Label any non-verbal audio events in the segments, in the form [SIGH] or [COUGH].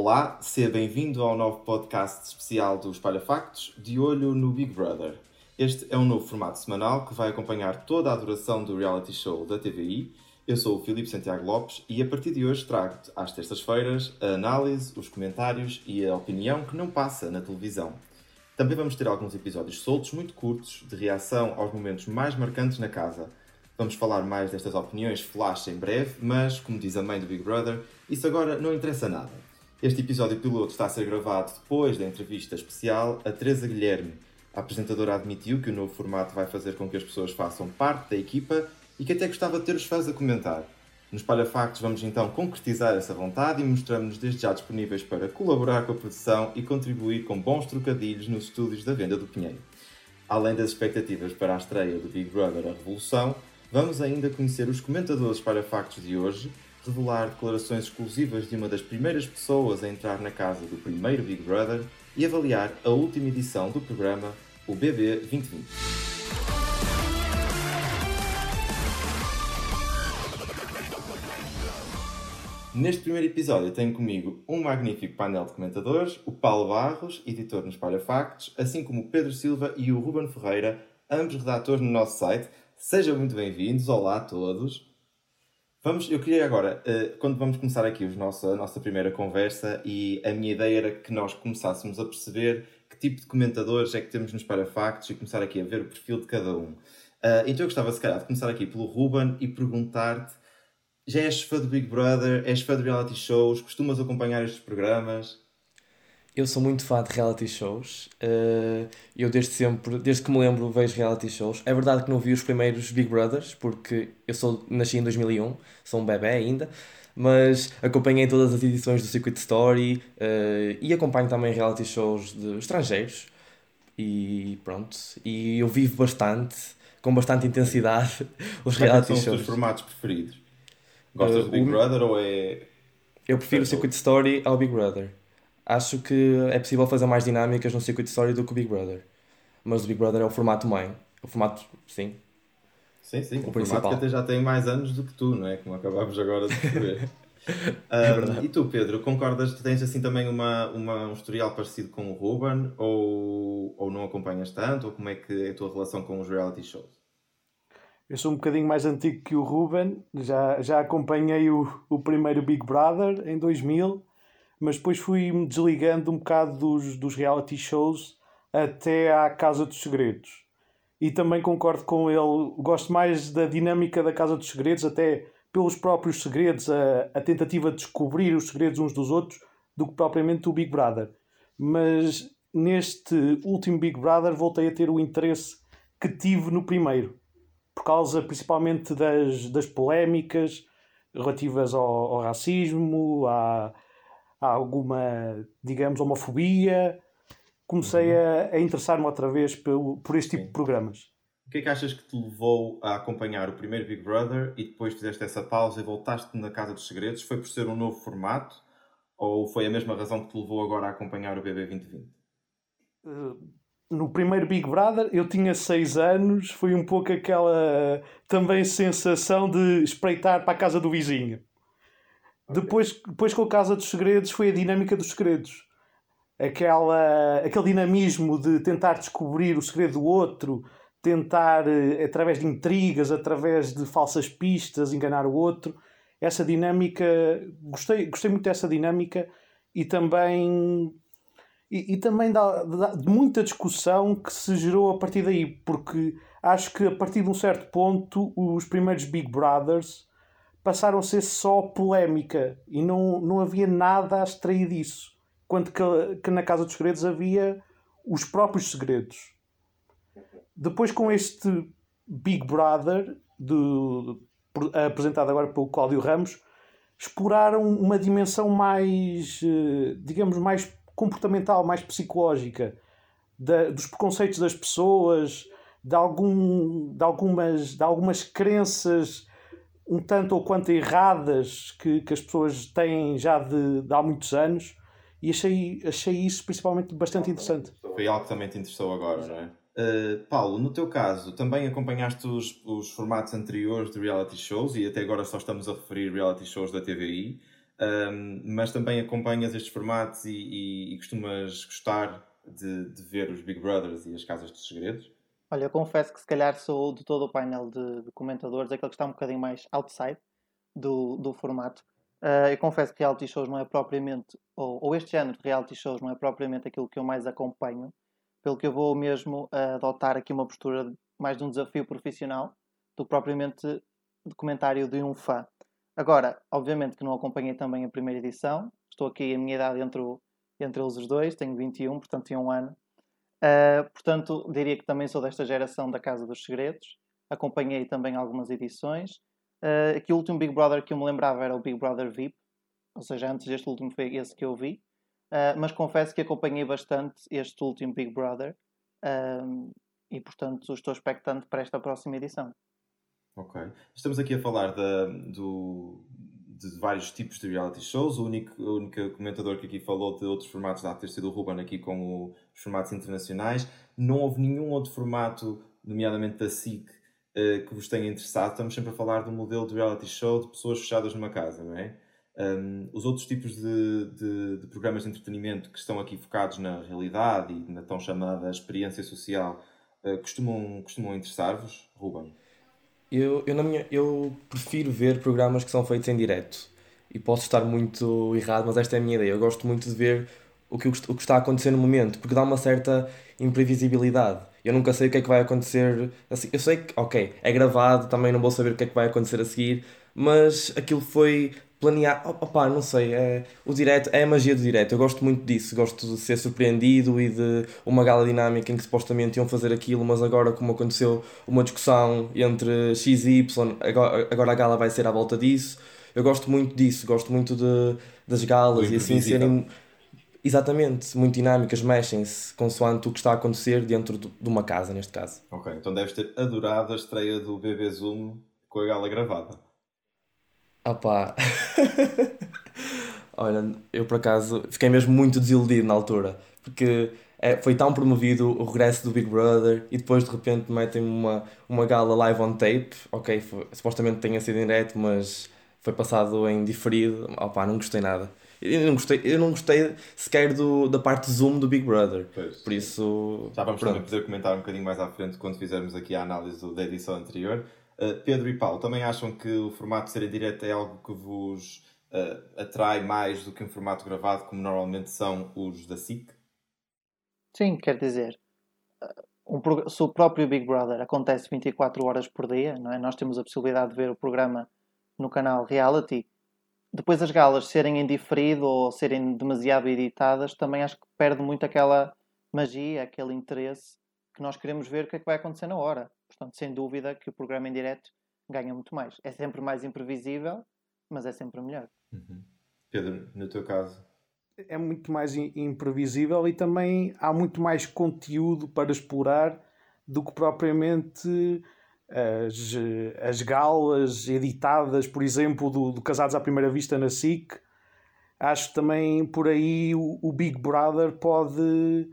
Olá, seja bem-vindo ao novo podcast especial do Espalha Factos, de olho no Big Brother. Este é um novo formato semanal que vai acompanhar toda a duração do reality show da TVI. Eu sou o Filipe Santiago Lopes e a partir de hoje trago-te às terças-feiras a análise, os comentários e a opinião que não passa na televisão. Também vamos ter alguns episódios soltos, muito curtos, de reação aos momentos mais marcantes na casa. Vamos falar mais destas opiniões flash em breve, mas, como diz a mãe do Big Brother, isso agora não interessa nada. Este episódio piloto está a ser gravado depois da entrevista especial a Teresa Guilherme. A apresentadora admitiu que o novo formato vai fazer com que as pessoas façam parte da equipa e que até gostava de ter os fãs a comentar. Nos Palha Factos vamos então concretizar essa vontade e mostramos-nos desde já disponíveis para colaborar com a produção e contribuir com bons trocadilhos nos estúdios da Venda do Pinheiro. Além das expectativas para a estreia do Big Brother A Revolução, vamos ainda conhecer os comentadores Palha Factos de hoje, revelar declarações exclusivas de uma das primeiras pessoas a entrar na casa do primeiro Big Brother e avaliar a última edição do programa, o BB 2020. Neste primeiro episódio tenho comigo um magnífico painel de comentadores, o Paulo Barros, editor no Espalha Factos, assim como o Pedro Silva e o Ruben Ferreira, ambos redatores no nosso site. Sejam muito bem-vindos, olá a todos. Vamos, eu queria agora, eh, quando vamos começar aqui a nossa, primeira conversa, e a minha ideia era que nós começássemos a perceber que tipo de comentadores é que temos nos Parafactos e começar aqui a ver o perfil de cada um. Eh, então eu gostava, se calhar, de começar aqui pelo Ruben e perguntar-te já és fã do Big Brother? És fã de reality shows? Costumas acompanhar estes programas? Eu sou muito fã de reality shows. Eh, eu desde sempre, desde que me lembro, vejo reality shows. É verdade que não vi os primeiros Big Brothers, porque eu sou, nasci em 2001, sou um bebê ainda, mas acompanhei todas as edições do Secret Story uh, e acompanho também reality shows de estrangeiros. E pronto, e eu vivo bastante, com bastante intensidade, [LAUGHS] os Quais reality shows. são os teus formatos preferidos? Gostas do Big uh, Brother ou é. Eu prefiro o Circuit Story ao Big Brother. Acho que é possível fazer mais dinâmicas no Circuit Story do que o Big Brother. Mas o Big Brother é o formato mãe. O formato, sim. Sim, sim. O, o formato que até já tem mais anos do que tu, não é? Como acabámos agora de [LAUGHS] ver. um, e tu, Pedro, concordas que tens assim também uma, uma, um historial parecido com o Ruben ou, ou não acompanhas tanto? Ou como é que é a tua relação com os reality shows? Eu sou um bocadinho mais antigo que o Ruben, já, já acompanhei o, o primeiro Big Brother em 2000, mas depois fui-me desligando um bocado dos, dos reality shows até à Casa dos Segredos. E também concordo com ele, gosto mais da dinâmica da Casa dos Segredos, até pelos próprios segredos, a, a tentativa de descobrir os segredos uns dos outros, do que propriamente o Big Brother. Mas neste último Big Brother voltei a ter o interesse que tive no primeiro por causa principalmente das, das polémicas relativas ao, ao racismo, à, à, alguma, digamos, homofobia. Comecei uhum. a, a interessar-me outra vez por, por este tipo Sim. de programas. O que é que achas que te levou a acompanhar o primeiro Big Brother e depois fizeste essa pausa e voltaste na Casa dos Segredos? Foi por ser um novo formato ou foi a mesma razão que te levou agora a acompanhar o BB 2020? Uh, no primeiro Big Brother eu tinha 6 anos, foi um pouco aquela também sensação de espreitar para a casa do vizinho. Okay. Depois, depois com a Casa dos Segredos foi a dinâmica dos segredos. Aquela, aquele dinamismo de tentar descobrir o segredo do outro, tentar, eh, através de intrigas, através de falsas pistas, enganar o outro. Essa dinâmica, gostei, gostei muito dessa dinâmica e também e, e também dá, dá, de muita discussão que se gerou a partir daí, porque acho que a partir de um certo ponto os primeiros Big Brothers passaram a ser só polémica e não, não havia nada a extrair disso. Enquanto que, que na Casa dos Segredos havia os próprios segredos. Depois, com este Big Brother, de, apresentado agora pelo Cláudio Ramos, exploraram uma dimensão mais, eh, digamos, mais comportamental, mais psicológica, da, dos preconceitos das pessoas, de, algum, de, algumas, de algumas crenças um tanto ou quanto erradas que, que as pessoas têm já de, de há muitos anos e achei, achei isso principalmente bastante interessante. Foi algo que também te interessou agora, não é? Uh, Paulo, no teu caso, também acompanhaste os, os formatos anteriores de reality shows e até agora só estamos a referir reality shows da TVI. um, mas também acompanhas estes formatos e, e, e costumas gostar de, de, ver os Big Brothers e as Casas dos Segredos? Olha, eu confesso que se calhar sou de todo o painel de, de comentadores aquele que está um bocadinho mais outside do, do formato. Uh, eu confesso que reality shows não é propriamente, ou, ou, este género de reality shows não é propriamente aquilo que eu mais acompanho, pelo que eu vou mesmo uh, adotar aqui uma postura mais de um desafio profissional do que propriamente de comentário de um fã. Agora, obviamente que não acompanhei também a primeira edição, estou aqui a minha idade entre, o, entre eles os dois, tenho 21, portanto tinha um ano. Uh, portanto, diria que também sou desta geração da Casa dos Segredos. Acompanhei também algumas edições. Uh, aqui o último Big Brother que eu me lembrava era o Big Brother VIP, ou seja, antes deste último foi esse que eu vi. Uh, mas confesso que acompanhei bastante este último Big Brother e, portanto, estou expectante para esta próxima edição. Ok. Estamos aqui a falar do, de vários tipos de reality shows. O único, o único comentador que aqui falou de outros formatos dá ter sido o Ruben aqui com o, os formatos internacionais. Não houve nenhum outro formato, nomeadamente da SIC, uh, que vos tenha interessado. Estamos sempre a falar um modelo de reality show de pessoas fechadas numa casa, não é? Um, os outros tipos de, de, de, programas de entretenimento que estão aqui focados na realidade e na tão chamada experiência social uh, costumam, costumam interessar-vos, Ruben? Eu, eu, na minha, eu prefiro ver programas que são feitos em direto. E posso estar muito errado, mas esta é a minha ideia. Eu gosto muito de ver o que, o que está a acontecer no momento, porque dá uma certa imprevisibilidade. Eu nunca sei o que é que vai acontecer. Assim, eu sei que, ok, é gravado, também não vou saber o que é que vai acontecer a seguir, mas aquilo foi planear. Opá, não sei, é, o direto é a magia do direto. Eu gosto muito disso, gosto de ser surpreendido e de uma gala dinâmica em que supostamente iam fazer aquilo, mas agora, como aconteceu uma discussão entre X e Y, agora, agora a gala vai ser à volta disso. Eu gosto muito disso, gosto muito de, das galas e assim serem. Exatamente, muito dinâmicas, mexem-se consoante o que está a acontecer dentro de uma casa, neste caso. Ok, então deves ter adorado a estreia do BB Zoom com a gala gravada. Opá. [LAUGHS] Olha, eu por acaso fiquei mesmo muito desiludido na altura, porque é, foi tão promovido o regresso do Big Brother e depois de repente metem uma, uma gala live on tape. Ok, foi, supostamente tenha sido em direto, mas foi passado em diferido. Opá, não gostei nada. Eu não gostei, eu não gostei sequer do, da parte Zoom do Big Brother. Pois. Por isso. Já vamos também poder comentar um bocadinho mais à frente quando fizermos aqui a análise da edição anterior. Uh, Pedro e Paulo, também acham que o formato de ser em direto é algo que vos uh, atrai mais do que um formato gravado, como normalmente são os da SIC? Sim, quer dizer, eh, um, se o próprio Big Brother acontece 24 horas por dia, não é? nós temos a possibilidade de ver o programa no canal Reality. Depois as galas serem em diferido ou serem demasiado editadas, também acho que perde muito aquela magia, aquele interesse que nós queremos ver o que é que vai acontecer na hora. Portanto, sem dúvida que o programa em direto ganha muito mais. É sempre mais imprevisível, mas é sempre melhor. Uhum. Pedro, no teu caso? É muito mais imprevisível e também há muito mais conteúdo para explorar do que propriamente as, as galas editadas, por exemplo, do, do Casados à Primeira Vista na SIC. Acho também por aí o, o Big Brother pode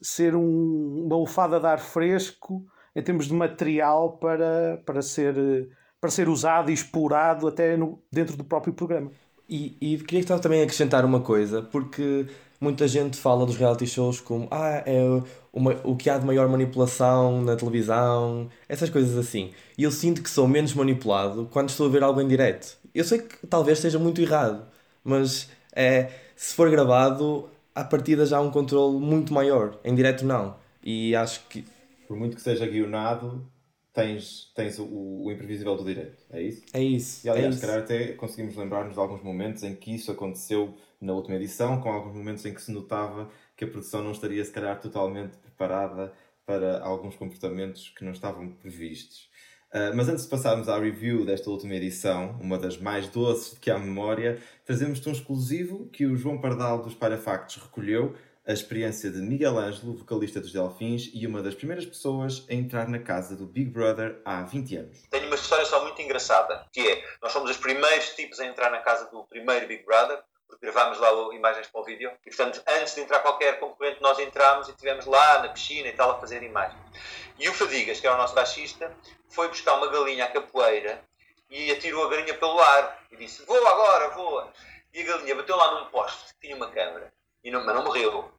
ser um, uma lufada de ar fresco em termos de material para, para, ser, para ser usado e explorado até no, dentro do próprio programa. E, e queria também acrescentar uma coisa, porque muita gente fala dos reality shows como ah, é uma, o que há de maior manipulação na televisão, essas coisas assim. E eu sinto que sou menos manipulado quando estou a ver algo em direto. Eu sei que talvez esteja muito errado, mas é, se for gravado, a partida já há um controle muito maior. Em direto, não. E acho que por muito que seja guionado, tens, tens o, o imprevisível do direito. É isso? É isso. E aliás, é se calhar até conseguimos lembrar-nos de alguns momentos em que isso aconteceu na última edição, com alguns momentos em que se notava que a produção não estaria, se calhar, totalmente preparada para alguns comportamentos que não estavam previstos. Uh, mas antes de passarmos à review desta última edição, uma das mais doces que há memória, trazemos-te um exclusivo que o João Pardal dos Parafactos recolheu a experiência de Miguel Ângelo, vocalista dos Delfins e uma das primeiras pessoas a entrar na casa do Big Brother há 20 anos. Tenho uma história só muito engraçada, que é, nós fomos os primeiros tipos a entrar na casa do primeiro Big Brother, gravámos lá imagens para o vídeo, e portanto, antes de entrar qualquer concorrente, nós entramos e estivemos lá na piscina e tal a fazer imagens. E o Fadigas, que era o nosso baixista, foi buscar uma galinha à capoeira e atirou a galinha pelo ar e disse, voa agora, voa. e a galinha bateu lá num poste que tinha uma câmara, e não, mas não morreu.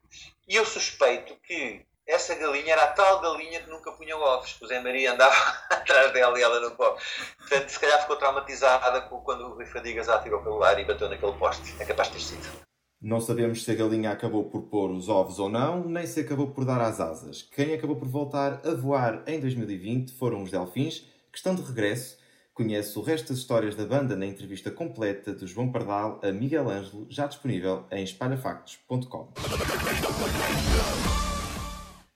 E eu suspeito que essa galinha era a tal galinha que nunca punha ovos, que o Zé Maria andava [LAUGHS] atrás dela e ela não pode. Portanto, se calhar ficou traumatizada quando o Rui Fadigas atirou pelo ar e bateu naquele poste. É capaz de ter sido. Não sabemos se a galinha acabou por pôr os ovos ou não, nem se acabou por dar as asas. Quem acabou por voltar a voar em 2020 foram os Delfins, que estão de regresso. Conhece o resto das histórias da banda na entrevista completa de João Pardal a Miguel Ângelo, já disponível em espalhafactos.com.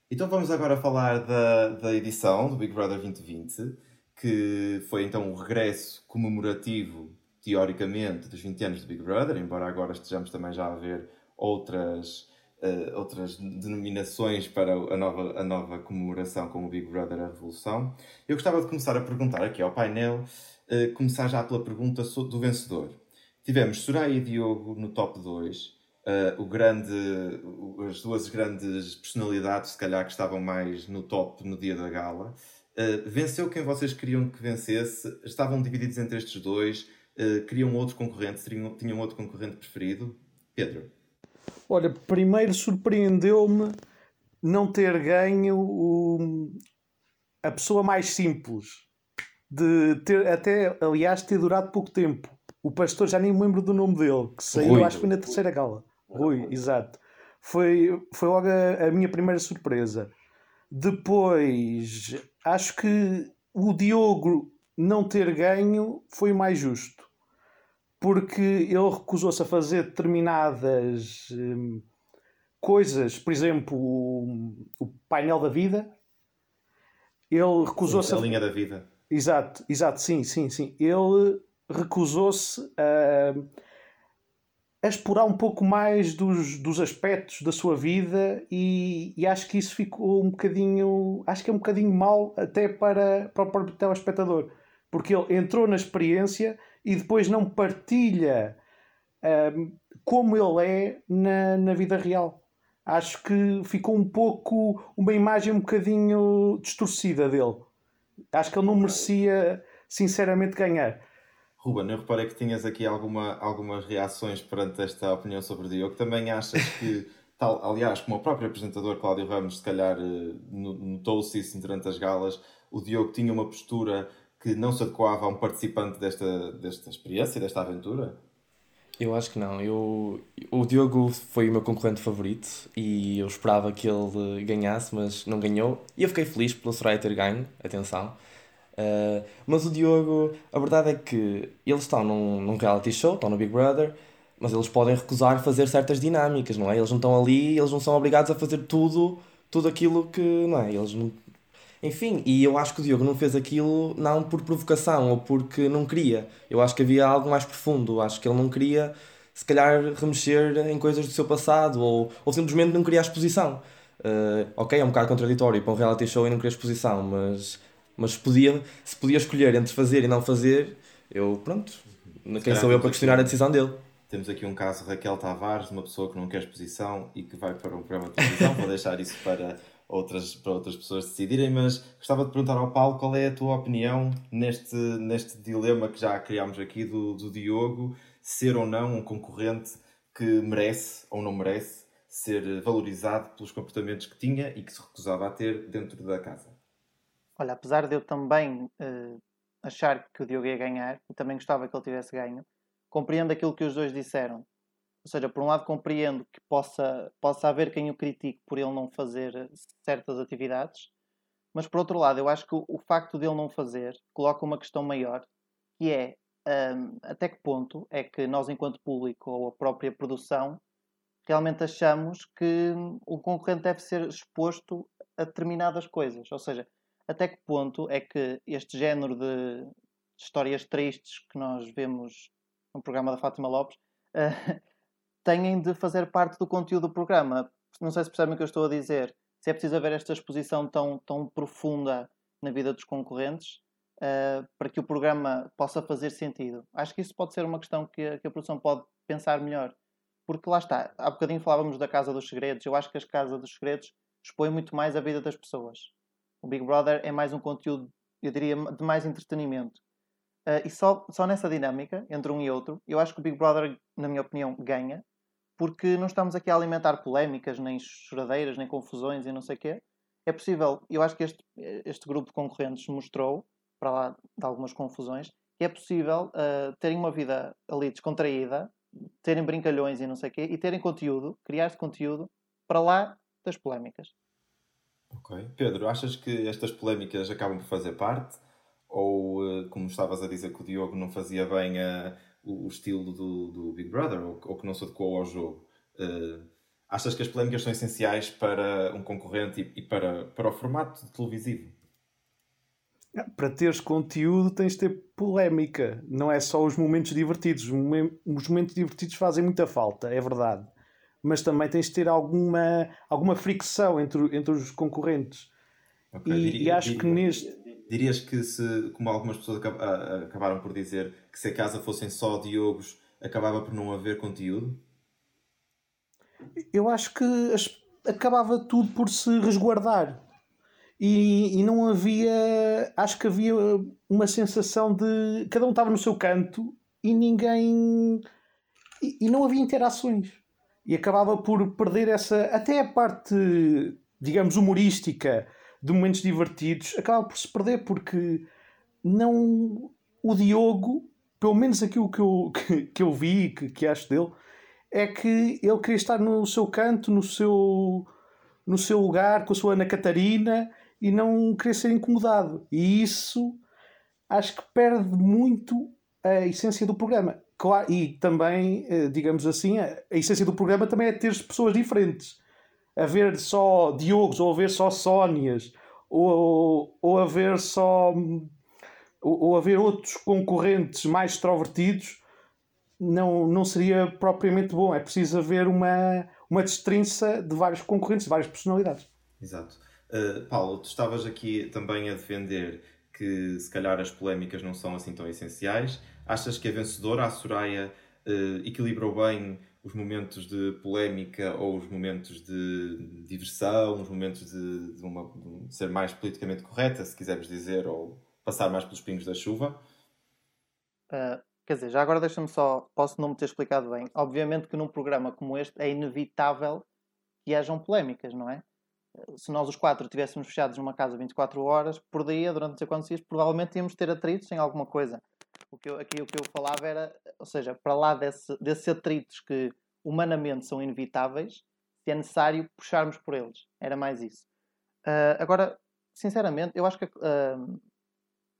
Então vamos agora falar da, da edição do Big Brother 2020, que foi então o regresso comemorativo, teoricamente, dos 20 anos do Big Brother, embora agora estejamos também já a ver outras, uh, outras denominações para a nova, a nova comemoração como o Big Brother a Revolução. Eu gostava de começar a perguntar aqui ao painel, uh, começar já pela pergunta do vencedor. Tivemos Soraya e Diogo no top 2, uh, o grande, as duas grandes personalidades, se calhar, que estavam mais no top no dia da gala. Uh, venceu quem vocês queriam que vencesse? Estavam divididos entre estes dois? Uh, queriam outro concorrente? Tinham, tinham outro concorrente preferido? Pedro? Olha, primeiro surpreendeu-me não ter ganho o, a pessoa mais simples. De ter, até, aliás, ter durado pouco tempo. O pastor, já nem me lembro do nome dele, que saiu, Ruido. acho que foi na terceira gala. Rui, exato. Foi, foi logo a, a minha primeira surpresa. Depois, acho que o Diogo não ter ganho foi o mais justo. Porque ele recusou-se a fazer determinadas hum, coisas, por exemplo, o, o, painel da vida. Ele recusou-se a. A linha da vida. Exato, exato, sim, sim, sim. Ele recusou-se a a explorar um pouco mais dos, dos aspectos da sua vida e, e, acho que isso ficou um bocadinho acho que é um bocadinho mal até para, para o próprio telespectador porque ele entrou na experiência e depois não partilha um, como ele é na, na vida real. Acho que ficou um pouco uma imagem um bocadinho distorcida dele. Acho que ele não merecia sinceramente ganhar Ruben, eu reparei que tinhas aqui alguma, algumas reações perante esta opinião sobre o Diogo. Também achas que, [LAUGHS] tal, aliás, como o próprio apresentador Cláudio Ramos, se calhar eh, notou-se isso durante as galas, o Diogo tinha uma postura que não se adequava a um participante desta, desta experiência, desta aventura? Eu acho que não. Eu, o Diogo foi o meu concorrente favorito e eu esperava que ele ganhasse, mas não ganhou. E eu fiquei feliz pelo Soraya ter ganho, atenção. Uh, mas o Diogo, a verdade é que eles estão num, num reality show, estão no Big Brother, mas eles podem recusar fazer certas dinâmicas, não é? Eles não estão ali, eles não são obrigados a fazer tudo, tudo aquilo que, não é? Eles não... Enfim, e eu acho que o Diogo não fez aquilo não por provocação ou porque não queria. Eu acho que havia algo mais profundo. Acho que ele não queria, se calhar, remexer em coisas do seu passado ou, ou simplesmente não queria a exposição. Uh, ok, é um bocado contraditório para um reality show e não querer exposição, mas mas podia, se podia escolher entre fazer e não fazer, eu, pronto, quem sou eu para questionar a decisão dele? Temos aqui um caso Raquel Tavares, uma pessoa que não quer exposição e que vai para um programa de televisão. Vou deixar isso para outras, para outras pessoas decidirem, mas gostava de perguntar ao Paulo qual é a tua opinião neste, neste dilema que já criámos aqui do, do Diogo, ser ou não um concorrente que merece ou não merece ser valorizado pelos comportamentos que tinha e que se recusava a ter dentro da casa. Olha, apesar de eu também uh, achar que o Diogo ia ganhar, e também gostava que ele tivesse ganho, compreendo aquilo que os dois disseram. Ou seja, por um lado compreendo que possa, possa haver quem o critique por ele não fazer certas atividades, mas por outro lado eu acho que o, o facto de ele não fazer coloca uma questão maior, que é um, até que ponto é que nós enquanto público ou a própria produção realmente achamos que o concorrente deve ser exposto a determinadas coisas. Ou seja, até que ponto é que este género de histórias tristes que nós vemos no programa da Fátima Lopes uh, [LAUGHS] têm de fazer parte do conteúdo do programa. Não sei se percebem o que eu estou a dizer. Se é preciso haver esta exposição tão, tão profunda na vida dos concorrentes uh, para que o programa possa fazer sentido. Acho que isso pode ser uma questão que a, que a produção pode pensar melhor. Porque lá está, há bocadinho falávamos da Casa dos Segredos. Eu acho que a Casa dos Segredos expõe muito mais a vida das pessoas. O Big Brother é mais um conteúdo, eu diria, de mais entretenimento. Uh, e só, só nessa dinâmica, entre um e outro, eu acho que o Big Brother, na minha opinião, ganha, porque não estamos aqui a alimentar polémicas, nem choradeiras, nem confusões e não sei o quê. É possível, eu acho que este, este grupo de concorrentes mostrou, para lá de algumas confusões, que é possível uh, terem uma vida ali descontraída, terem brincalhões e não sei o quê, e terem conteúdo, criar-se conteúdo para lá das polémicas. Ok. Pedro, achas que estas polémicas acabam por fazer parte? Ou, uh, como estavas a dizer que o Diogo não fazia bem uh, o, o, estilo do, do, Big Brother, ou, ou, que não se adequou ao jogo, achas que as polémicas são essenciais para um concorrente e, e para, para o formato televisivo? Para teres conteúdo tens de ter polémica, não é só os momentos divertidos. Os momentos divertidos fazem muita falta, é verdade. Mas também tens de ter alguma, alguma fricção entre, entre os concorrentes. Okay, e, diria, e, acho diria, que neste. Dirias que, se, como algumas pessoas acabaram por dizer, que se a casa fossem só Diogos, acabava por não haver conteúdo? Eu acho que acabava tudo por se resguardar e, e não havia. Acho que havia uma sensação de. Cada um estava no seu canto e ninguém. E, e não havia interações. E acabava por perder essa. Até a parte, digamos, humorística de momentos divertidos acaba por se perder porque não. O Diogo, pelo menos aquilo que eu, [LAUGHS] que, que eu vi, que, que acho dele, é que ele queria estar no seu canto, no seu, no seu lugar, com a sua Ana Catarina e não querer ser incomodado. E isso acho que perde muito a essência do programa. Claro, e também, eh, digamos assim, a essência do programa também é ter pessoas diferentes. Haver só Diogos, ou haver só Sónias, ou, ou haver só. Ou, ou haver outros concorrentes mais extrovertidos, não, não seria propriamente bom. É preciso haver uma, uma destrinça de vários concorrentes, de várias personalidades. Exato. Uh, Paulo, tu estavas aqui também a defender que se calhar as polémicas não são assim tão essenciais. Achas que a vencedora, a Soraya, uh, equilibrou bem os momentos de polémica ou os momentos de diversão, os momentos de, de, uma, de ser mais politicamente correta, se quisermos dizer, ou passar mais pelos pingos da chuva? Uh, quer dizer, já agora deixa-me só, posso não me ter explicado bem. Obviamente que num programa como este é inevitável que hajam polémicas, não é? se nós os quatro estivéssemos fechados numa casa 24 horas por dia, durante não sei quantos dias, provavelmente íamos ter atritos em alguma coisa. O que eu, aqui o que eu falava era, ou seja, para lá desse, desses atritos que humanamente são inevitáveis, se é necessário puxarmos por eles. Era mais isso. Uh, agora, sinceramente, eu acho que uh,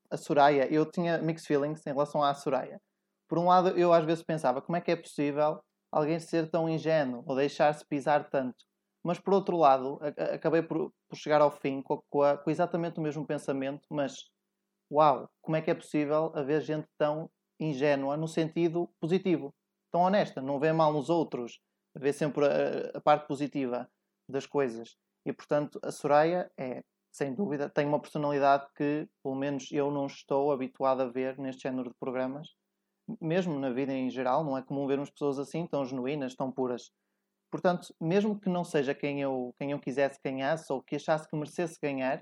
a Soraya, eu tinha mixed feelings em relação à Soraya. Por um lado, eu às vezes pensava como é que é possível alguém ser tão ingênuo ou deixar-se pisar tanto mas por outro lado, acabei por, por chegar ao fim com, com, a, com, exatamente o mesmo pensamento, mas uau, como é que é possível haver gente tão ingênua no sentido positivo, tão honesta, não vê mal nos outros, vê sempre a, a parte positiva das coisas. E portanto, a Soraya é, sem dúvida, tem uma personalidade que, pelo menos, eu não estou habituado a ver neste género de programas, mesmo na vida em geral, não é comum vermos pessoas assim, tão genuínas, tão puras. Portanto, mesmo que não seja quem eu, quem eu quisesse ganhasse ou que achasse que merecesse ganhar,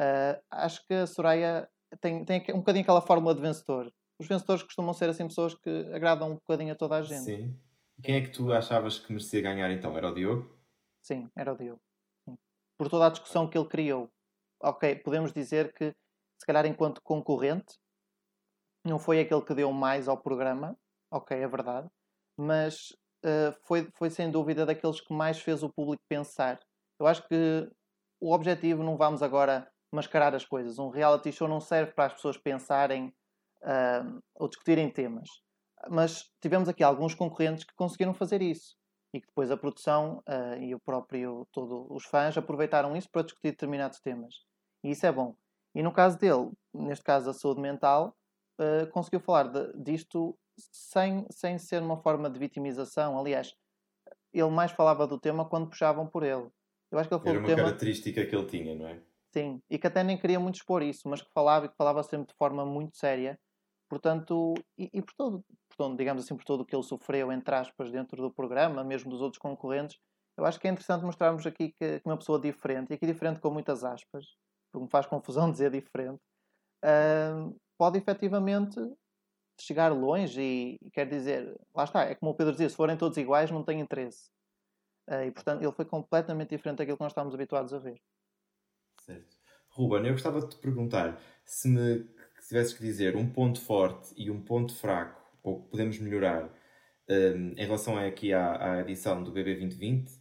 uh, acho que a Soraya tem, tem um bocadinho aquela fórmula de vencedor. Os vencedores costumam ser assim pessoas que agradam um bocadinho a toda a gente. Sim. Quem é que tu achavas que merecia ganhar então? Era o Diogo? Sim, era o Diogo. Sim. Por toda a discussão que ele criou. Ok, podemos dizer que, se calhar, enquanto concorrente, não foi aquele que deu mais ao programa. Ok, é verdade. Mas uh, foi, foi sem dúvida daqueles que mais fez o público pensar. Eu acho que o objetivo não vamos agora mascarar as coisas. Um reality show não serve para as pessoas pensarem uh, ou discutirem temas. Mas tivemos aqui alguns concorrentes que conseguiram fazer isso e que depois a produção uh, e o próprio, todos os fãs aproveitaram isso para discutir determinados temas. E isso é bom. E no caso dele, neste caso a saúde mental, uh, conseguiu falar de, disto sem, sem ser uma forma de vitimização. Aliás, ele mais falava do tema quando puxavam por ele. Eu acho que ele falou Era uma tema... característica que ele tinha, não é? Sim, e que até nem queria muito expor isso, mas que falava e que falava sempre de forma muito séria. Portanto, e, e por todo, portanto, digamos assim, por todo o que ele sofreu, entre aspas, dentro do programa, mesmo dos outros concorrentes, eu acho que é interessante mostrarmos aqui que, que uma pessoa diferente, e aqui diferente com muitas aspas, porque me faz confusão [LAUGHS] dizer diferente, uh, pode efetivamente chegar longe e, e quer dizer, lá está, é como o Pedro dizia, se forem todos iguais não tem interesse. Uh, e portanto ele foi completamente diferente daquilo que nós estávamos habituados a ver. Certo. Ruben, eu gostava de te perguntar se me se tivesses que dizer um ponto forte e um ponto fraco, ou que podemos melhorar um, em relação aqui à, à edição do BB 2020, se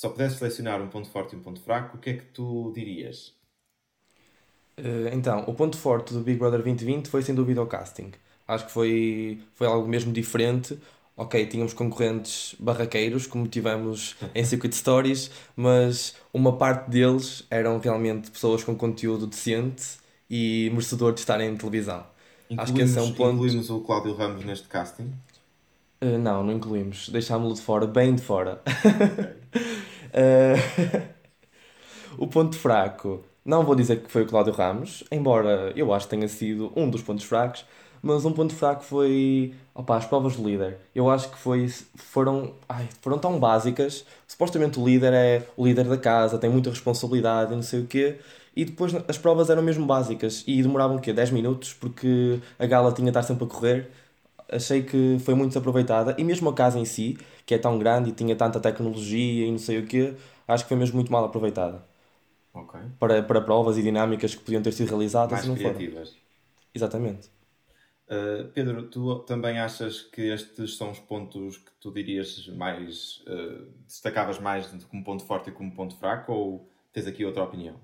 só pudesses selecionar um ponto forte e um ponto fraco, o que é que tu dirias? Uh, então, o ponto forte do Big Brother 2020 foi sem dúvida o casting. Acho que foi, foi algo mesmo diferente. Ok, tínhamos concorrentes barraqueiros, como tivemos em Secret Stories, mas uma parte deles eram realmente pessoas com conteúdo decente e merecedor de estarem em televisão. Incluímos, Acho que esse é um ponto. Incluímos o Cláudio Ramos neste casting? Uh, não, não incluímos. Deixámos-lo de fora, bem de fora. uh, [LAUGHS] [LAUGHS] o ponto fraco. Não vou dizer que foi o Cláudio Ramos, embora eu acho que tenha sido um dos pontos fracos, mas um ponto fraco foi opa, as provas de líder. Eu acho que foi, foram, ai, foram tão básicas. Supostamente o líder é o líder da casa, tem muita responsabilidade e não sei o quê. E depois as provas eram mesmo básicas e demoravam o quê? 10 minutos porque a gala tinha de estar sempre a correr. Achei que foi muito desaproveitada e mesmo a casa em si, que é tão grande e tinha tanta tecnologia e não sei o quê, acho que foi mesmo muito mal aproveitada. Okay. Para, para provas e dinâmicas que podiam ter sido realizadas Mais e não criativas. Foram. Exatamente. Uh, Pedro, tu também achas que estes são os pontos que tu dirias mais uh, destacavas mais como ponto forte e como ponto fraco ou tens aqui outra opinião?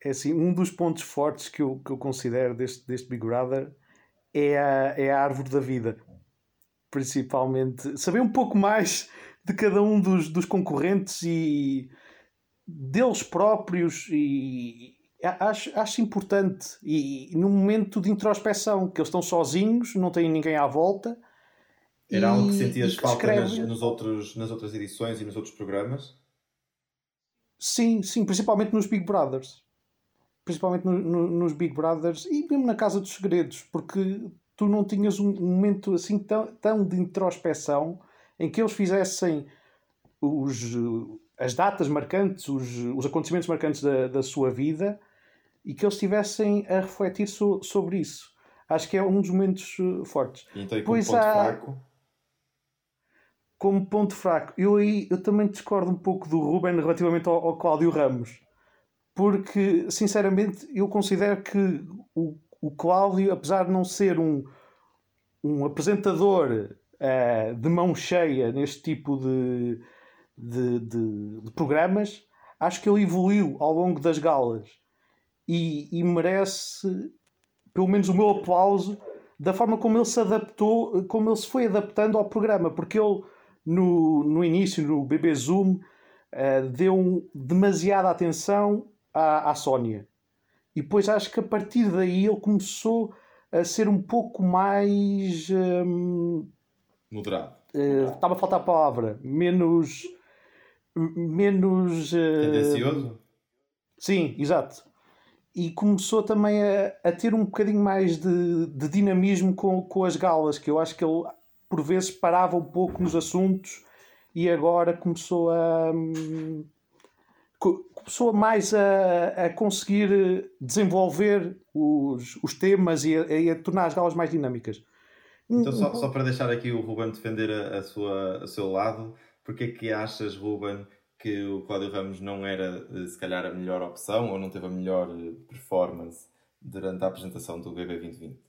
É assim, um dos pontos fortes que eu, que eu considero deste, deste Big Brother é a, é a árvore da vida. Principalmente saber um pouco mais de cada um dos, dos concorrentes e deles próprios e acho, acho importante e, e num momento de introspeção que eles estão sozinhos, não têm ninguém à volta. Era algo que sentias que falta nas, nos outros, nas outras edições e nos outros programas? Sim, sim, principalmente nos Big Brothers principalmente no, no, nos Big Brothers e mesmo na Casa dos Segredos, porque tu não tinhas um, momento assim tão, tão de introspeção em que eles fizessem os, as datas marcantes, os, os acontecimentos marcantes da, da sua vida e que eles estivessem a refletir so, sobre isso. Acho que é um dos momentos uh, fortes. Então, e como ponto há... fraco? Como ponto fraco, eu aí eu também discordo um pouco do Ruben relativamente ao, ao Cláudio Ramos porque sinceramente eu considero que o, o Cláudio, apesar de não ser um, um apresentador uh, de mão cheia neste tipo de, de, de, de, programas, acho que ele evoluiu ao longo das galas e, e, merece pelo menos o meu aplauso da forma como ele se adaptou, como ele se foi adaptando ao programa, porque ele no, no início, no BB Zoom, uh, deu demasiada atenção à, à Sónia. E depois acho que a partir daí ele começou a ser um pouco mais. Hum, Moderado. Uh, estava a faltar a palavra. Menos. Menos. Uh, Tendencioso? Sim, exato. E começou também a, a ter um bocadinho mais de, de dinamismo com, com as galas, que eu acho que ele por vezes parava um pouco nos assuntos e agora começou a. Hum, começou mais a, a conseguir desenvolver os, os temas e a, a, tornar as galas mais dinâmicas. Então, só, só para deixar aqui o Ruben defender a, a sua, o seu lado, porque é que achas, Ruben, que o Cláudio Ramos não era, eh, se calhar, a melhor opção ou não teve a melhor eh, performance durante a apresentação do BB 2020?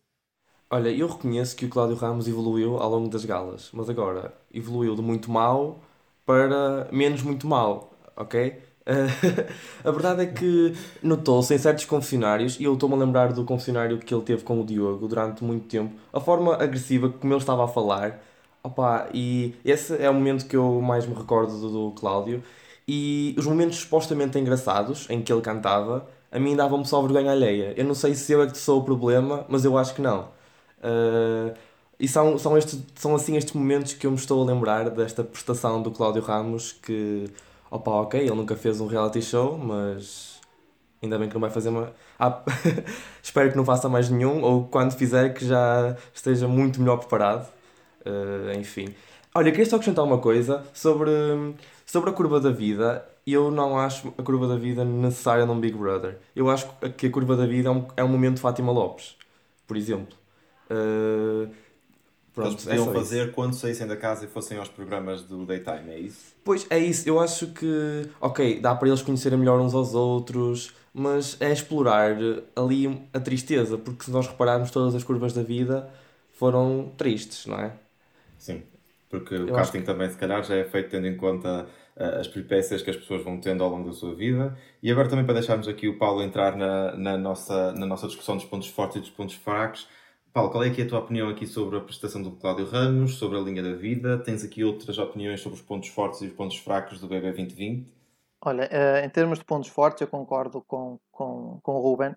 Olha, eu reconheço que o Cláudio Ramos evoluiu ao longo das galas, mas agora evoluiu de muito mal para menos muito mal, ok? [LAUGHS] a verdade é que notou-se em certos confessionários, e eu estou-me a lembrar do confessionário que ele teve com o Diogo durante muito tempo, a forma agressiva como ele estava a falar. Opa, e esse é o momento que eu mais me recordo do, do Cláudio. E os momentos supostamente engraçados em que ele cantava, a mim davam-me só vergonha alheia. Eu não sei se eu é que sou o problema, mas eu acho que não. Uh, e são, são, estes, são assim estes momentos que eu me estou a lembrar desta prestação do Cláudio Ramos que opa, ok, ele nunca fez um reality show, mas ainda bem que não vai fazer uma. Ah, [LAUGHS] espero que não faça mais nenhum, ou quando fizer que já esteja muito melhor preparado. Uh, enfim. Olha, queria só acrescentar uma coisa sobre, sobre a curva da vida eu não acho a curva da vida necessária num Big Brother. Eu acho que a curva da vida é um, é um momento de Fátima Lopes, por exemplo. Uh, pronto, Eles podiam é fazer isso. quando saíssem da casa e fossem aos programas do Daytime, é isso? Pois é isso, eu acho que, ok, dá para eles conhecerem melhor uns aos outros, mas é explorar ali a tristeza, porque se nós repararmos todas as curvas da vida foram tristes, não é? Sim, porque eu o casting que... também se calhar já é feito tendo em conta uh, as peripécias que as pessoas vão tendo ao longo da sua vida. E agora também para deixarmos aqui o Paulo entrar na, na, nossa, na nossa discussão dos pontos fortes e dos pontos fracos. Paulo, qual é é a tua opinião aqui sobre a prestação do Cláudio Ramos, sobre a linha da vida? Tens aqui outras opiniões sobre os pontos fortes e os pontos fracos do BB 2020? Olha, uh, em termos de pontos fortes, eu concordo com, com, com o Ruben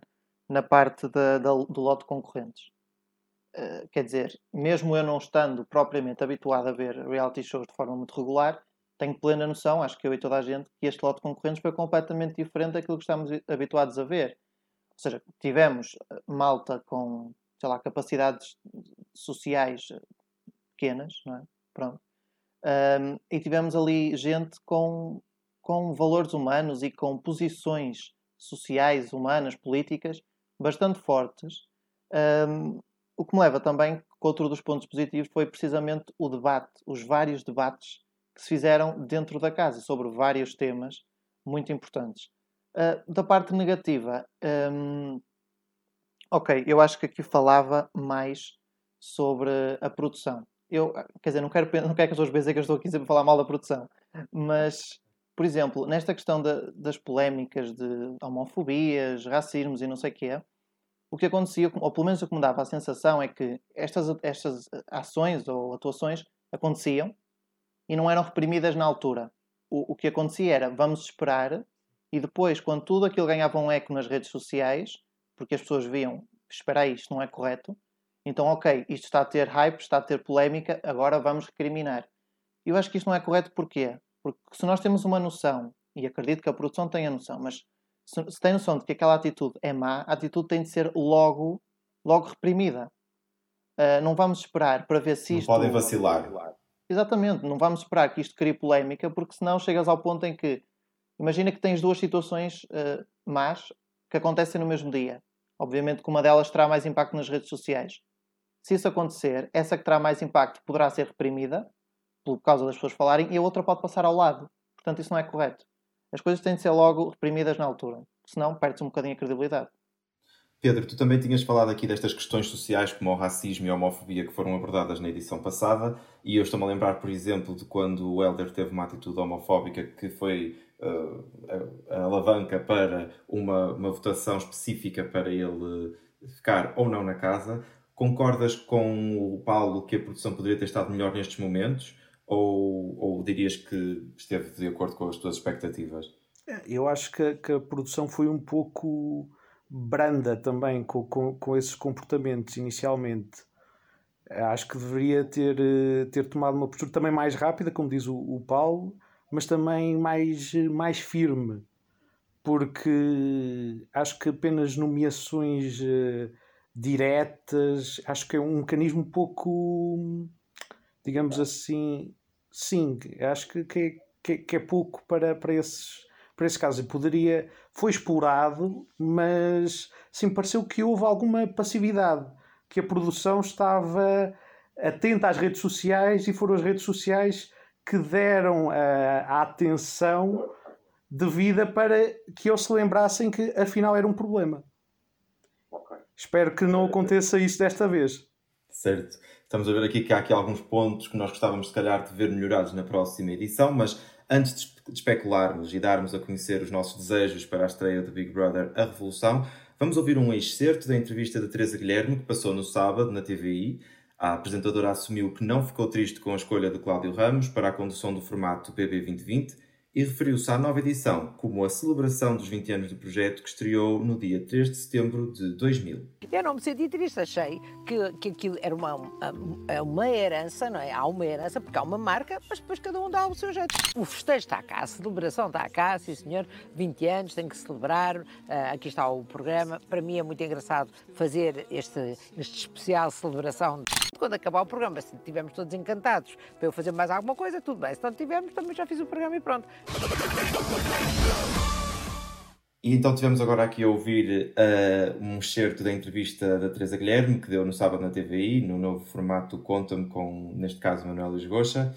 na parte da, da, do lote de concorrentes. Uh, quer dizer, mesmo eu não estando propriamente habituado a ver reality shows de forma muito regular, tenho plena noção, acho que eu e toda a gente, que este lote de concorrentes foi completamente diferente daquilo que estamos habituados a ver. Ou seja, tivemos eh, malta com, sei lá, capacidades sociais pequenas, não é? Pronto. Um, e tivemos ali gente com com valores humanos e com posições sociais, humanas, políticas bastante fortes. Um, o que me leva também que outro dos pontos positivos foi precisamente o debate, os vários debates que se fizeram dentro da casa sobre vários temas muito importantes. Uh, da parte negativa, um, ok, eu acho que aqui falava mais sobre a produção. Eu, quer dizer, não quero, não quero que as pessoas pensem que eu estou aqui sempre a falar mal da produção, mas por exemplo, nesta questão de, das polémicas de homofobias, racismos e não sei o que é, o que acontecia, ou pelo menos o que me dava a sensação, é que estas, estas ações ou atuações aconteciam e não eram reprimidas na altura. O, o que acontecia era, vamos esperar, e depois, quando tudo aquilo ganhava um eco nas redes sociais, porque as pessoas viam, espera isto não é correto, então ok, isto está a ter hype, está a ter polémica, agora vamos recriminar. Eu acho que isto não é correto porquê? Porque se nós temos uma noção, e acredito que a produção tenha noção, mas se, se tem noção de que aquela atitude é má, a atitude tem de ser logo, logo reprimida. Uh, não vamos esperar para ver se isto. Não podem vacilar. Exatamente, não vamos esperar que isto crie polémica, porque senão chegas ao ponto em que. Imagina que tens duas situações uh, más que acontecem no mesmo dia. Obviamente que uma delas terá mais impacto nas redes sociais. Se isso acontecer, essa que terá mais impacto poderá ser reprimida, por causa das pessoas falarem, e a outra pode passar ao lado. Portanto, isso não é correto. As coisas têm de ser logo reprimidas na altura, senão perde-se um bocadinho a credibilidade. Pedro, tu também tinhas falado aqui destas questões sociais como o racismo e a homofobia que foram abordadas na edição passada, e eu estou-me a lembrar, por exemplo, de quando o Helder teve uma atitude homofóbica que foi uh, a, a, alavanca para uma, uma votação específica para ele ficar ou não na casa. Concordas com o Paulo que a produção poderia ter estado melhor nestes momentos? Ou, ou dirias que esteve de acordo com as tuas expectativas? É, eu acho que, que a produção foi um pouco branda também com, com, com esses comportamentos inicialmente. Acho que deveria ter, eh, ter tomado uma postura também mais rápida, como diz o, o Paulo, mas também mais, mais firme, porque acho que apenas nomeações uh, diretas, acho que é um mecanismo um pouco, digamos assim, sim, acho que, que, que, que é pouco para, para, esses, para esses casos. E poderia, foi explorado, mas sim, pareceu que houve alguma passividade, que a produção estava atenta às redes sociais e foram as redes sociais que deram a, a atenção devida para que eles se lembrassem que afinal era um problema. Okay. Espero que não aconteça isso desta vez. Certo. Estamos a ver aqui que há aqui alguns pontos que nós gostávamos, se calhar, de ver melhorados na próxima edição, mas antes de especularmos e darmos a conhecer os nossos desejos para a estreia do Big Brother A Revolução, vamos ouvir um excerto da entrevista de Teresa Guilherme, que passou no sábado na TVI. A apresentadora assumiu que não ficou triste com a escolha de Cláudio Ramos para a condução do formato BB 2020 e referiu-se à nova edição como a celebração dos 20 anos do projeto que estreou no dia 3 de setembro de 2000. Eu não me senti triste, achei que, que aquilo era uma, uma, é uma herança, não é? Há uma herança porque há uma marca, mas depois cada um dá o seu jeito. O festejo está cá, a celebração está cá, sim senhor, 20 anos, tem que celebrar, uh, aqui está o programa. Para mim é muito engraçado fazer este, este especial celebração quando acabar o programa, se estivermos todos encantados para eu fazer mais alguma coisa, tudo bem. Se não tivermos, também já fiz o programa e pronto. E então tivemos agora aqui a ouvir uh, um excerto da entrevista da Teresa Guilherme, que deu no sábado na TVI, no novo formato Conta-me, com, neste caso, Manuel Goxa.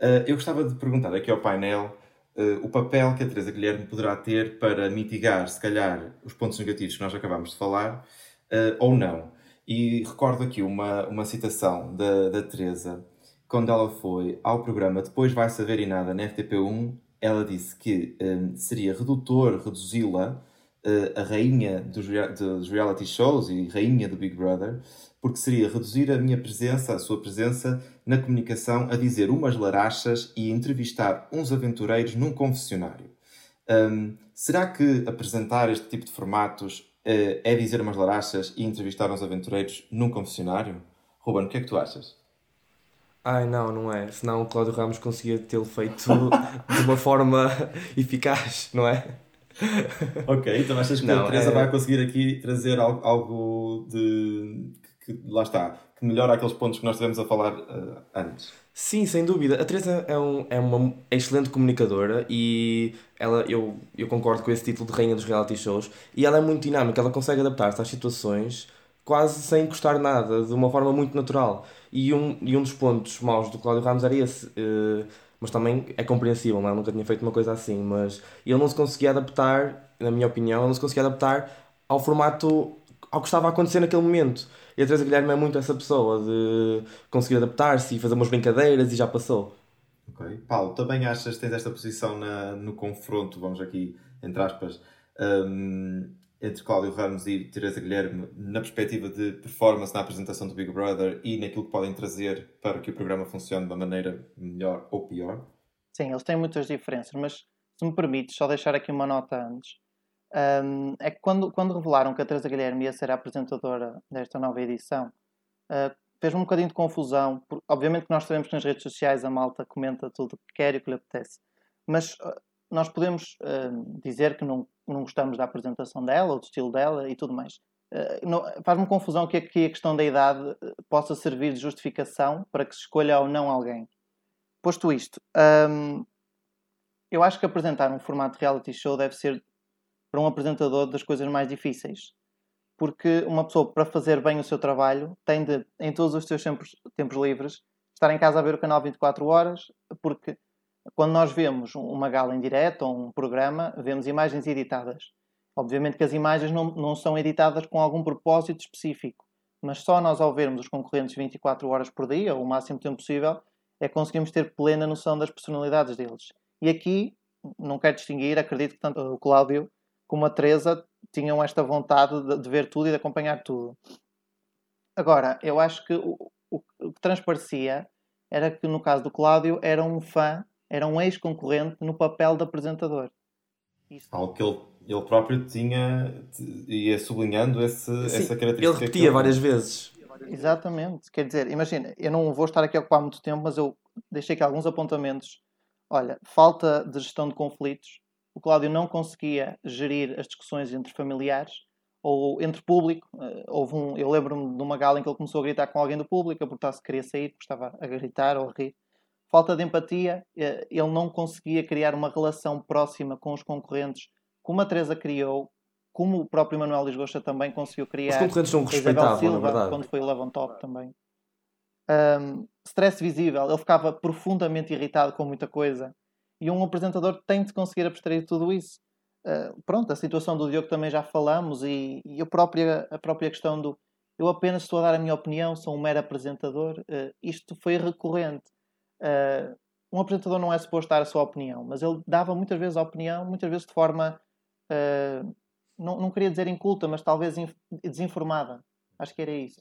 Uh, eu gostava de perguntar aqui ao painel uh, o papel que a Teresa Guilherme poderá ter para mitigar, se calhar, os pontos negativos que nós acabámos de falar, ou não. E recordo aqui uma, uma citação da, da Teresa, quando ela foi ao programa Depois Vai Saber e Nada na FTP1 ela disse que um, seria redutor reduzi-la uh, a rainha dos, dos, reality shows e rainha do Big Brother, porque seria reduzir a minha presença, a sua presença na comunicação, a dizer umas larachas e entrevistar uns aventureiros num confessionário. Um, será que apresentar este tipo de formatos uh, é dizer umas larachas e entrevistar uns aventureiros num confessionário? Ruben, o que é que tu achas? Ai não, não é. Senão o Cláudio Ramos conseguia tê-lo feito [LAUGHS] de uma forma eficaz, não é? Ok, então achas que não, a Teresa é... vai conseguir aqui trazer algo, algo de. Que, lá está, que melhora aqueles pontos que nós estivemos a falar uh, antes? Sim, sem dúvida. A Teresa é, um, é uma excelente comunicadora e ela, eu, eu concordo com esse título de Rainha dos Reality Shows. E ela é muito dinâmica, ela consegue adaptar-se às situações quase sem custar nada, de uma forma muito natural. E um, e um dos pontos maus do Cláudio Ramos era esse. Uh, mas também é compreensível, não é? nunca tinha feito uma coisa assim. Mas ele não se conseguia adaptar, na minha opinião, ele não se conseguia adaptar ao formato, ao que estava a acontecer naquele momento. E a Teresa Guilherme é muito essa pessoa de conseguir adaptar-se e fazer umas brincadeiras e já passou. Ok. Paulo, também achas que tens esta posição na, no confronto, vamos aqui, entre aspas, um, entre Cláudio Ramos e Teresa Guilherme na perspectiva de performance na apresentação do Big Brother e naquilo que podem trazer para que o programa funcione de uma maneira melhor ou pior? Sim, eles têm muitas diferenças, mas se me permites só deixar aqui uma nota antes. Um, é que quando, quando revelaram que a Teresa Guilherme ia ser a apresentadora desta nova edição, uh, fez-me um bocadinho de confusão. Porque, obviamente que nós sabemos que nas redes sociais a malta comenta tudo o que quer e o que lhe apetece. Mas uh, nós podemos uh, dizer que não, não gostamos da apresentação dela, ou do estilo dela e tudo mais. Uh, Faz-me confusão que aqui a questão da idade eh, possa servir de justificação para que se escolha ou não alguém. Posto isto, um, eu acho que apresentar um formato reality show deve ser para um apresentador das coisas mais difíceis. Porque uma pessoa, para fazer bem o seu trabalho, tem de, em todos os seus tempos, tempos livres, estar em casa a ver o canal 24 horas, porque quando nós vemos uma gala em direto ou um programa, vemos imagens editadas. Obviamente que as imagens não, não são editadas com algum propósito específico, mas só nós ao vermos os concorrentes 24 horas por dia, ou o máximo tempo possível, é que conseguimos ter plena noção das personalidades deles. E aqui, não quero distinguir, acredito que tanto o Cláudio como a Teresa tinham esta vontade de, de ver tudo e de acompanhar tudo. Agora, eu acho que o, o, o que transparecia era que, no caso do Cláudio, era um fã era um ex-concorrente no papel de apresentador. Isso. Algo que ele, ele próprio tinha, ia sublinhando esse, Sim, essa característica. Ele repetia várias vezes. Exatamente. Quer dizer, imagina, eu não vou estar aqui a ocupar muito tempo, mas eu deixei aqui alguns apontamentos. Olha, falta de gestão de conflitos. O Cláudio não conseguia gerir as discussões entre familiares ou entre público. Eh, houve um, eu lembro-me de uma gala em que ele começou a gritar com alguém do público, a perguntar se queria sair, porque estava a gritar ou a rir falta de empatia, eh, ele não conseguia criar uma relação próxima com os concorrentes, como a Teresa criou, como o próprio Manuel Lisgosta também conseguiu criar. Os concorrentes são respeitavam, Silva, na quando foi o Levon Top também. Um, stress visível, ele ficava profundamente irritado com muita coisa. E um apresentador tem de conseguir abstrair tudo isso. Uh, pronto, a situação do Diogo também já falamos e, e a, própria, a própria questão do eu apenas estou a dar a minha opinião, sou um mero apresentador. Uh, isto foi recorrente. Uh, um apresentador não é suposto dar a sua opinião, mas ele dava muitas vezes a opinião, muitas vezes de forma, uh, não, não queria dizer inculta, mas talvez desinformada. Acho que era isso.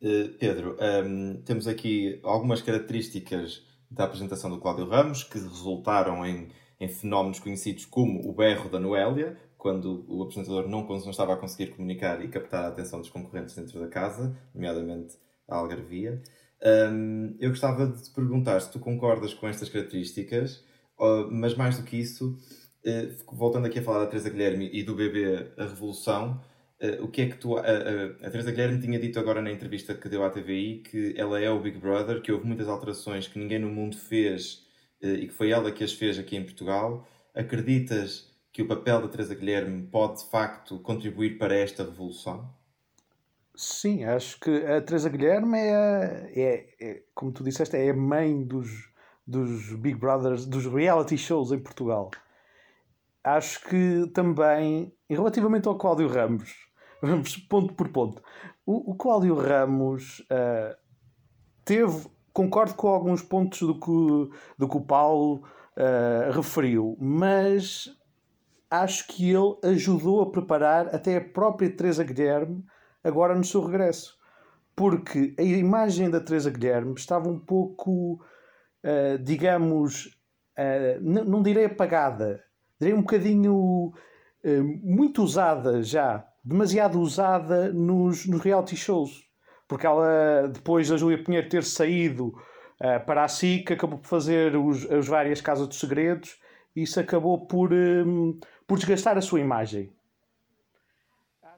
Uh, Pedro, um, temos aqui algumas características da apresentação do Cláudio Ramos que resultaram em, em fenómenos conhecidos como o berro da Noélia, quando o apresentador não, não estava a conseguir comunicar e captar a atenção dos concorrentes dentro da casa, nomeadamente a Algarvia. Um, eu gostava de te perguntar se tu concordas com estas características, mas mais do que isso, uh, voltando aqui a falar da Teresa Guilherme e do bebê A Revolução, Uh, o que é que tu. Uh, uh, a Teresa Guilherme tinha dito agora na entrevista que deu à TVI que ela é o Big Brother, que houve muitas alterações que ninguém no mundo fez e que foi ela que as fez aqui em Portugal. Acreditas que o papel da Teresa Guilherme pode de facto contribuir para esta revolução? Sim, acho que a Teresa Guilherme é, é, é, como tu disseste, é a mãe dos, dos Big Brothers, dos reality shows em Portugal. Acho que também, relativamente ao Cláudio Ramos, [LAUGHS] vamos ponto por ponto. O, o Cláudio Ramos uh, teve, concordo com alguns pontos do que, do que o Paulo uh, referiu, mas acho que ele ajudou a preparar até a própria Teresa Guilherme agora no seu regresso. Porque a imagem da Teresa Guilherme estava um pouco, uh, digamos, uh, não direi apagada, direi um bocadinho uh, muito usada já, demasiado usada nos, nos reality shows. Porque ela, depois da Júlia Pinheiro ter saído para a SIC, acabou por fazer os, as várias Casas dos Segredos e isso acabou por, um, por desgastar a sua imagem.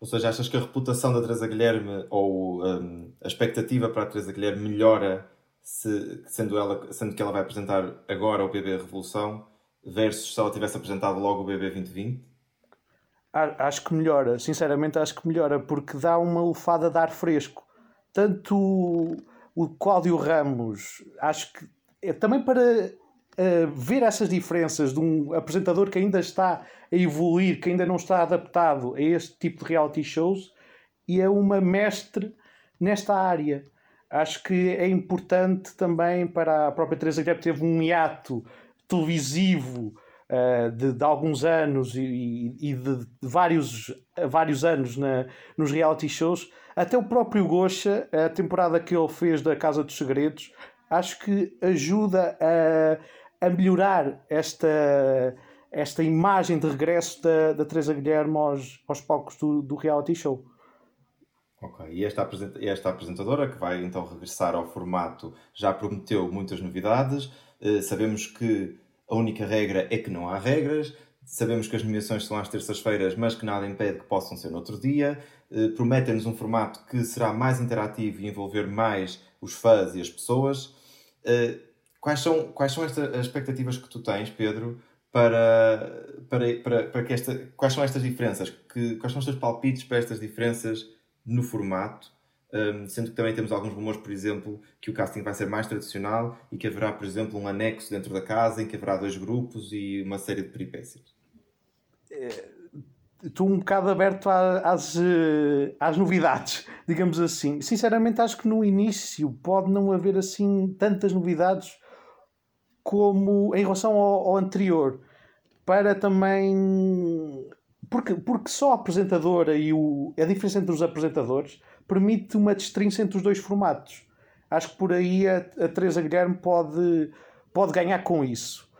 Ou seja, achas que a reputação da Teresa Guilherme ou um, a expectativa para a Teresa Guilherme melhora se, sendo, ela, sendo que ela vai apresentar agora o BB Revolução versus se ela tivesse apresentado logo o BB 2020? Acho que melhora, sinceramente acho que melhora, porque dá uma lufada de ar fresco. Tanto o Cláudio Ramos, acho que é também para uh, ver essas diferenças de um apresentador que ainda está a evoluir, que ainda não está adaptado a este tipo de reality shows e é uma mestre nesta área. Acho que é importante também para a própria Teresa Guilherme teve um hiato televisivo uh, de, de, alguns anos e, e de, de, vários, vários anos na, nos reality shows. Até o próprio Gosha, a temporada que ele fez da Casa dos Segredos, acho que ajuda a a melhorar esta, esta imagem de regresso da, da Teresa Guilherme aos, aos palcos do, do reality show. Ok, e esta, esta apresentadora que vai então regressar ao formato já prometeu muitas novidades. Uh, sabemos que a única regra é que não há regras. Sabemos que as nomeações são às terças-feiras, mas que nada impede que possam ser no outro dia. Uh, Prometem-nos um formato que será mais interativo e envolver mais os fãs e as pessoas. Uh, Quais são, quais são estas, as expectativas que tu tens, Pedro, para, para, para, para que esta. Quais são estas diferenças? Que, quais são os teus palpites para estas diferenças no formato? Um, sendo que também temos alguns rumores, por exemplo, que o casting vai ser mais tradicional e que haverá, por exemplo, um anexo dentro da casa em que haverá dois grupos e uma série de peripécias. É, estou um bocado aberto às, eh, às novidades, [LAUGHS] digamos assim. Sinceramente, acho que no início pode não haver assim tantas novidades como em relação ao, ao anterior, para também. Porque, porque só a apresentadora e o, a diferença entre os apresentadores permite uma destrinça entre os dois formatos. Acho que por aí a, a Teresa Guilherme pode, pode ganhar com isso.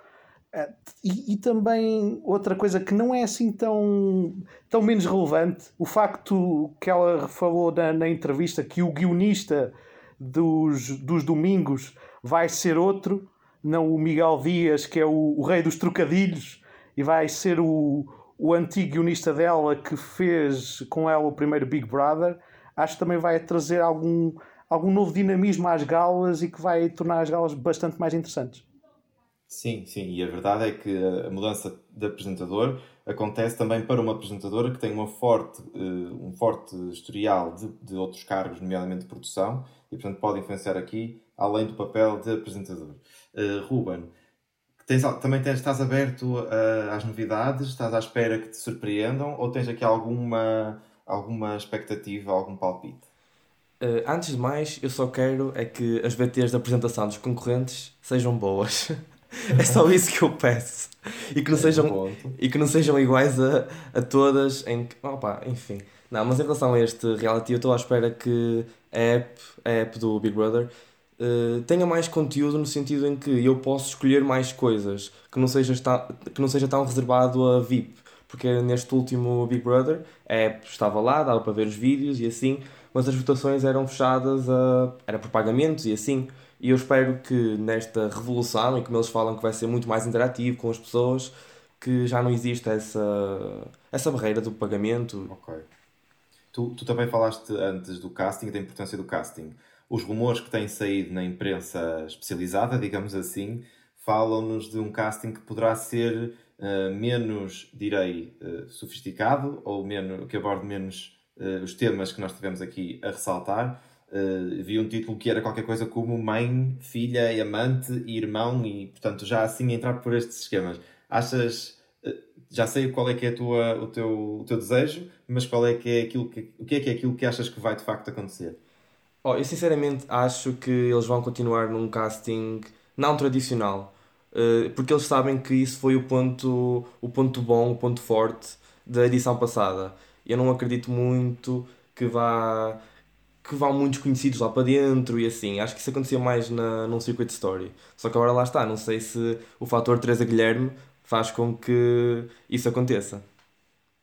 Eh, e, e, também outra coisa que não é assim tão, tão menos relevante, o facto que ela falou na, na entrevista que o guionista dos, dos domingos vai ser outro, não o Miguel Dias, que é o, o rei dos trocadilhos, e vai ser o, o antigo guionista dela que fez com ela o primeiro Big Brother, acho que também vai trazer algum, algum novo dinamismo às galas e que vai tornar as galas bastante mais interessantes. Sim, sim, e a verdade é que a mudança de apresentador acontece também para uma apresentadora que tem uma forte, uh, um forte historial de, de outros cargos, nomeadamente de produção, e portanto pode influenciar aqui, além do papel de apresentador. Uh, Ruben, tens, também tens, estás aberto uh, às novidades? Estás à espera que te surpreendam? Ou tens aqui alguma, alguma expectativa, algum palpite? Uh, antes de mais, eu só quero é que as BTs da apresentação dos concorrentes sejam boas. [LAUGHS] é só isso que eu peço. E que não, é sejam, e que não sejam iguais a, a todas. Em, opa, enfim. Não, mas em relação a este reality, eu estou à espera que a app, a app do Big Brother uh, tenha mais conteúdo no sentido em que eu posso escolher mais coisas, que não seja, está, que não seja tão reservado a VIP. Porque neste último Big Brother estava lá, dava para ver os vídeos e assim, mas as votações eram fechadas a. era por pagamentos e assim. E eu espero que nesta revolução, e como eles falam que vai ser muito mais interativo com as pessoas, que já não exista essa, essa barreira do pagamento. Ok. Tu, tu também falaste antes do casting, da importância do casting. Os rumores que têm saído na imprensa especializada, digamos assim, falam-nos de um casting que poderá ser uh, menos, direi, uh, sofisticado ou menos, que aborde menos uh, os temas que nós tivemos aqui a ressaltar. vi um título que era qualquer coisa como mãe, filha, amante e irmão e, portanto, já assim entrar por estes esquemas. Achas já sei qual é que é tua, o, teu, o teu desejo, mas qual é que é aquilo que, o que é que é aquilo que achas que vai de facto acontecer? Oh, eu sinceramente acho que eles vão continuar num casting não tradicional, uh, porque eles sabem que isso foi o ponto, o ponto bom, o ponto forte da edição passada. Eu não acredito muito que vá que vão muitos conhecidos lá para dentro e assim. Acho que isso acontecia mais na, num circuito story. Só que agora lá está, não sei se o fator Teresa Guilherme faz com que isso aconteça.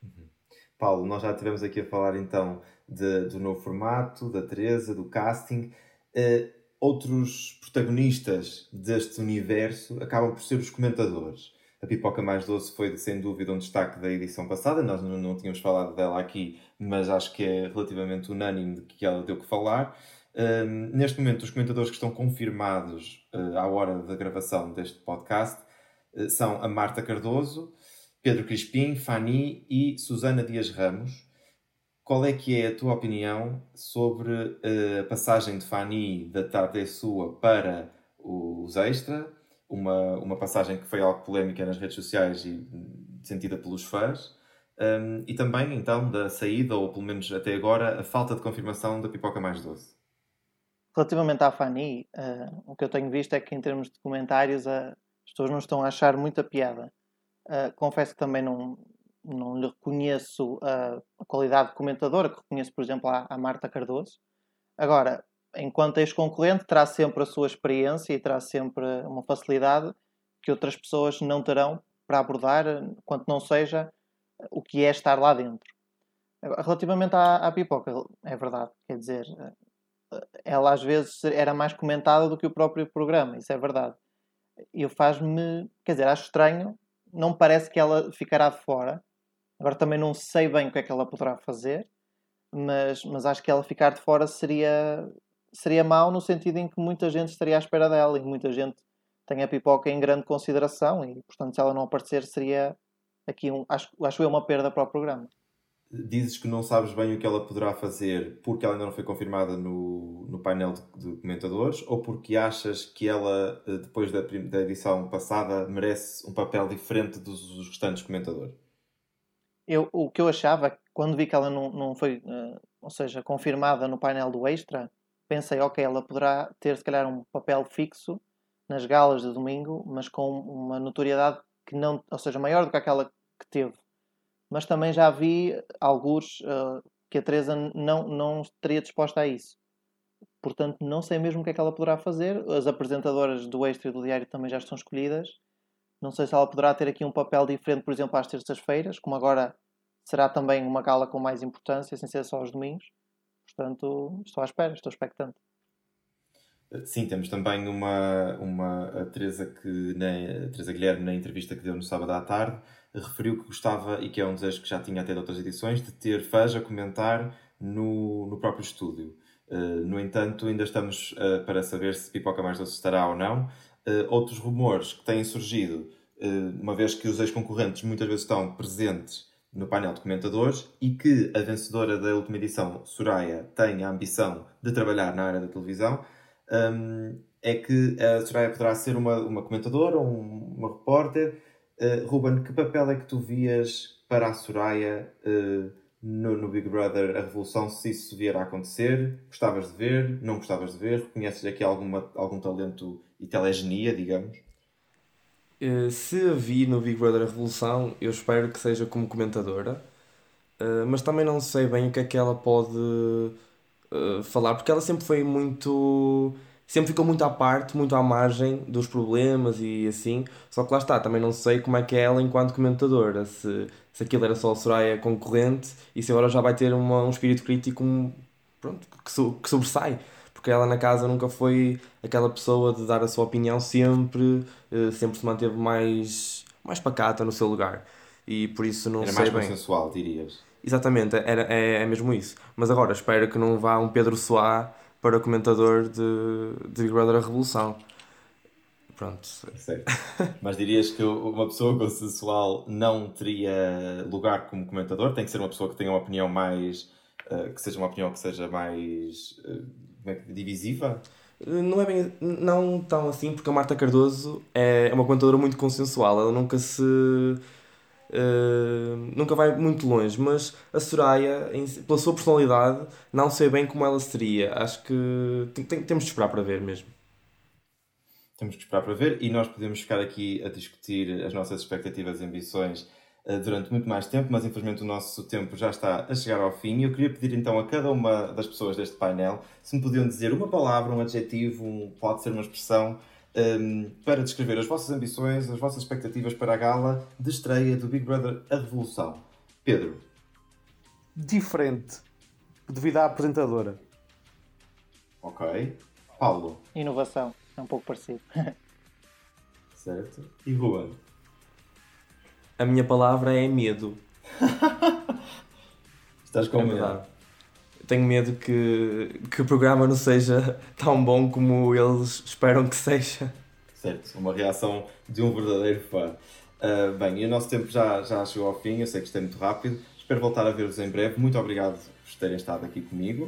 Uhum. Paulo, nós já estivemos aqui a falar então de, do novo formato, da Teresa, do casting. Uh, outros protagonistas deste universo acabam por ser os comentadores. A Pipoca Mais Doce foi, sem dúvida, um destaque da edição passada. Nós não, não tínhamos falado dela aqui, mas acho que é relativamente unânime de que ela deu que falar. Uh, neste momento, os comentadores que estão confirmados uh, à hora da gravação deste podcast eh, são a Marta Cardoso, Pedro Crispim, Fani e Susana Dias Ramos. Qual é que é a tua opinião sobre eh, a passagem de Fani da Tarde é Sua para os Extra? Uma, uma passagem que foi algo polémica nas redes sociais e sentida pelos fãs. Um, e também, então, da saída, ou pelo menos até agora, a falta de confirmação da pipoca mais doce. Relativamente à Fanny, uh, o que eu tenho visto é que, em termos de comentários, uh, as pessoas não estão a achar muita piada. Uh, confesso que também não, não lhe reconheço a, a qualidade de comentadora, que reconheço, por exemplo, à Marta Cardoso. Agora, enquanto ex-concorrente, terá sempre a sua experiência e terá sempre uma facilidade que outras pessoas não terão para abordar, quanto não seja o que é estar lá dentro. Relativamente à, à pipoca, é verdade, quer dizer, ela às vezes era mais comentada do que o próprio programa, isso é verdade eu faz-me, quer dizer, acho estranho, não parece que ela ficará de fora. Agora também não sei bem o que é que ela poderá fazer, mas, mas acho que ela ficar de fora seria, seria mau no sentido em que muita gente estaria à espera dela e muita gente tem a pipoca em grande consideração e, portanto, se ela não aparecer seria aqui, um, acho, acho eu, uma perda para o programa dizes que não sabes bem o que ela poderá fazer porque ela ainda não foi confirmada no, no painel de, de comentadores ou porque achas que ela, eh, depois da, da edição passada, merece um papel diferente dos, dos restantes comentadores? Eu, o que eu achava, quando vi que ela não, não foi, uh, ou seja, confirmada no painel do Extra, pensei, ok, ela poderá ter se calhar um papel fixo nas galas de domingo, mas com uma notoriedade que não, ou seja, maior do que aquela que teve mas também já vi alguns uh, que a Teresa não, não estaria disposta a isso. Portanto, não sei mesmo o que é que ela poderá fazer. As apresentadoras do Extra e do Diário também já estão escolhidas. Não sei se ela poderá ter aqui um papel diferente, por exemplo, às terças-feiras, como agora será também uma gala com mais importância, sem ser só aos domingos. Portanto, estou à espera, estou expectante. Sim, temos também uma, uma a Teresa, que, na, Teresa Guilherme, na entrevista que deu no sábado à tarde, referiu que gostava, e que é um desejo que já tinha até de outras edições, de ter fãs a comentar no, no próprio estúdio. Uh, no entanto, ainda estamos uh, para saber se Pipoca Mais Doce estará ou não. Uh, outros rumores que têm surgido, uma vez que os ex-concorrentes muitas vezes estão presentes no painel de comentadores e que a vencedora da última edição, Soraya, tem a ambição de trabalhar na área da televisão, um, é que a Soraya poderá ser uma, uma comentadora, um, uma repórter, Uh, Ruben, que papel é que tu vias para a Soraya uh, no, no, Big Brother a Revolução, se isso vier a acontecer? Gostavas de ver? Não gostavas de ver? Reconheces aqui alguma, algum talento e telegenia, digamos? Uh, se a vi no Big Brother Revolução, eu espero que seja como comentadora, mas também não sei bem o que é que ela pode falar, porque ela sempre foi muito sempre ficou muito à parte, muito à margem dos problemas e assim. Só que lá está, também não sei como é que é ela enquanto comentadora, se, se aquilo era só a Soraya concorrente e se agora já vai ter uma, um espírito crítico pronto, que, so, que sobressai. Porque ela na casa nunca foi aquela pessoa de dar a sua opinião sempre, eh, sempre se manteve mais, mais pacata no seu lugar. E por isso não era sei mais bem. consensual, dirias. Exatamente, era, é, é mesmo isso. Mas agora espero que não vá um Pedro Soá para comentador de, de Big Brother a Revolução. Pronto. Certo. Mas dirias que uma pessoa consensual não teria lugar como comentador? Tem que ser uma pessoa que tenha uma opinião mais. Uh, que seja uma opinião que seja mais. Uh, divisiva? Não é bem. Não tão assim, porque a Marta Cardoso é uma comentadora muito consensual. Ela nunca se. Uh, nunca vai muito longe, mas a Soraya, em, pela sua personalidade, não sei bem como ela seria. Acho que tem, tem, temos de esperar para ver mesmo. Temos que esperar para ver e nós podemos ficar aqui a discutir as nossas expectativas e ambições durante muito mais tempo, mas infelizmente o nosso tempo já está a chegar ao fim. E eu queria pedir então a cada uma das pessoas deste painel se me podiam dizer uma palavra, um adjetivo, um, pode ser uma expressão, um, ehm, para descrever as vossas ambições, as vossas expectativas para a gala de estreia do Big Brother A Revolução. Pedro. Diferente, devido à apresentadora. Ok. Paulo. Inovação. É um pouco parecido. [LAUGHS] certo. E Ruben? A minha palavra é medo. [LAUGHS] Estás com é medo? Verdade. Tenho medo que, que o programa não seja [LAUGHS] tão bom como eles esperam que seja. Certo, uma reação de um verdadeiro fã. Uh, bem, e o nosso tempo já, já chegou ao fim, eu sei que isto é muito rápido. Espero voltar a ver-vos em breve. Muito obrigado por terem estado aqui comigo.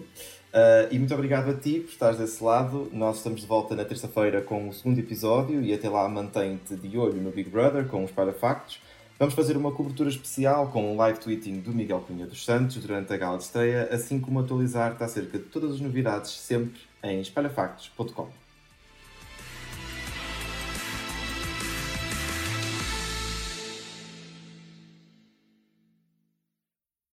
Uh, e muito obrigado a ti por estares desse lado. Nós estamos de volta na terça-feira com o segundo episódio e até lá mantém-te de olho no Big Brother com os Parafactos. Vamos fazer uma cobertura especial com o live tweeting do Miguel Cunha dos Santos durante a gala de estreia, assim como atualizar-te acerca de todas as novidades sempre em espalhafactos.com.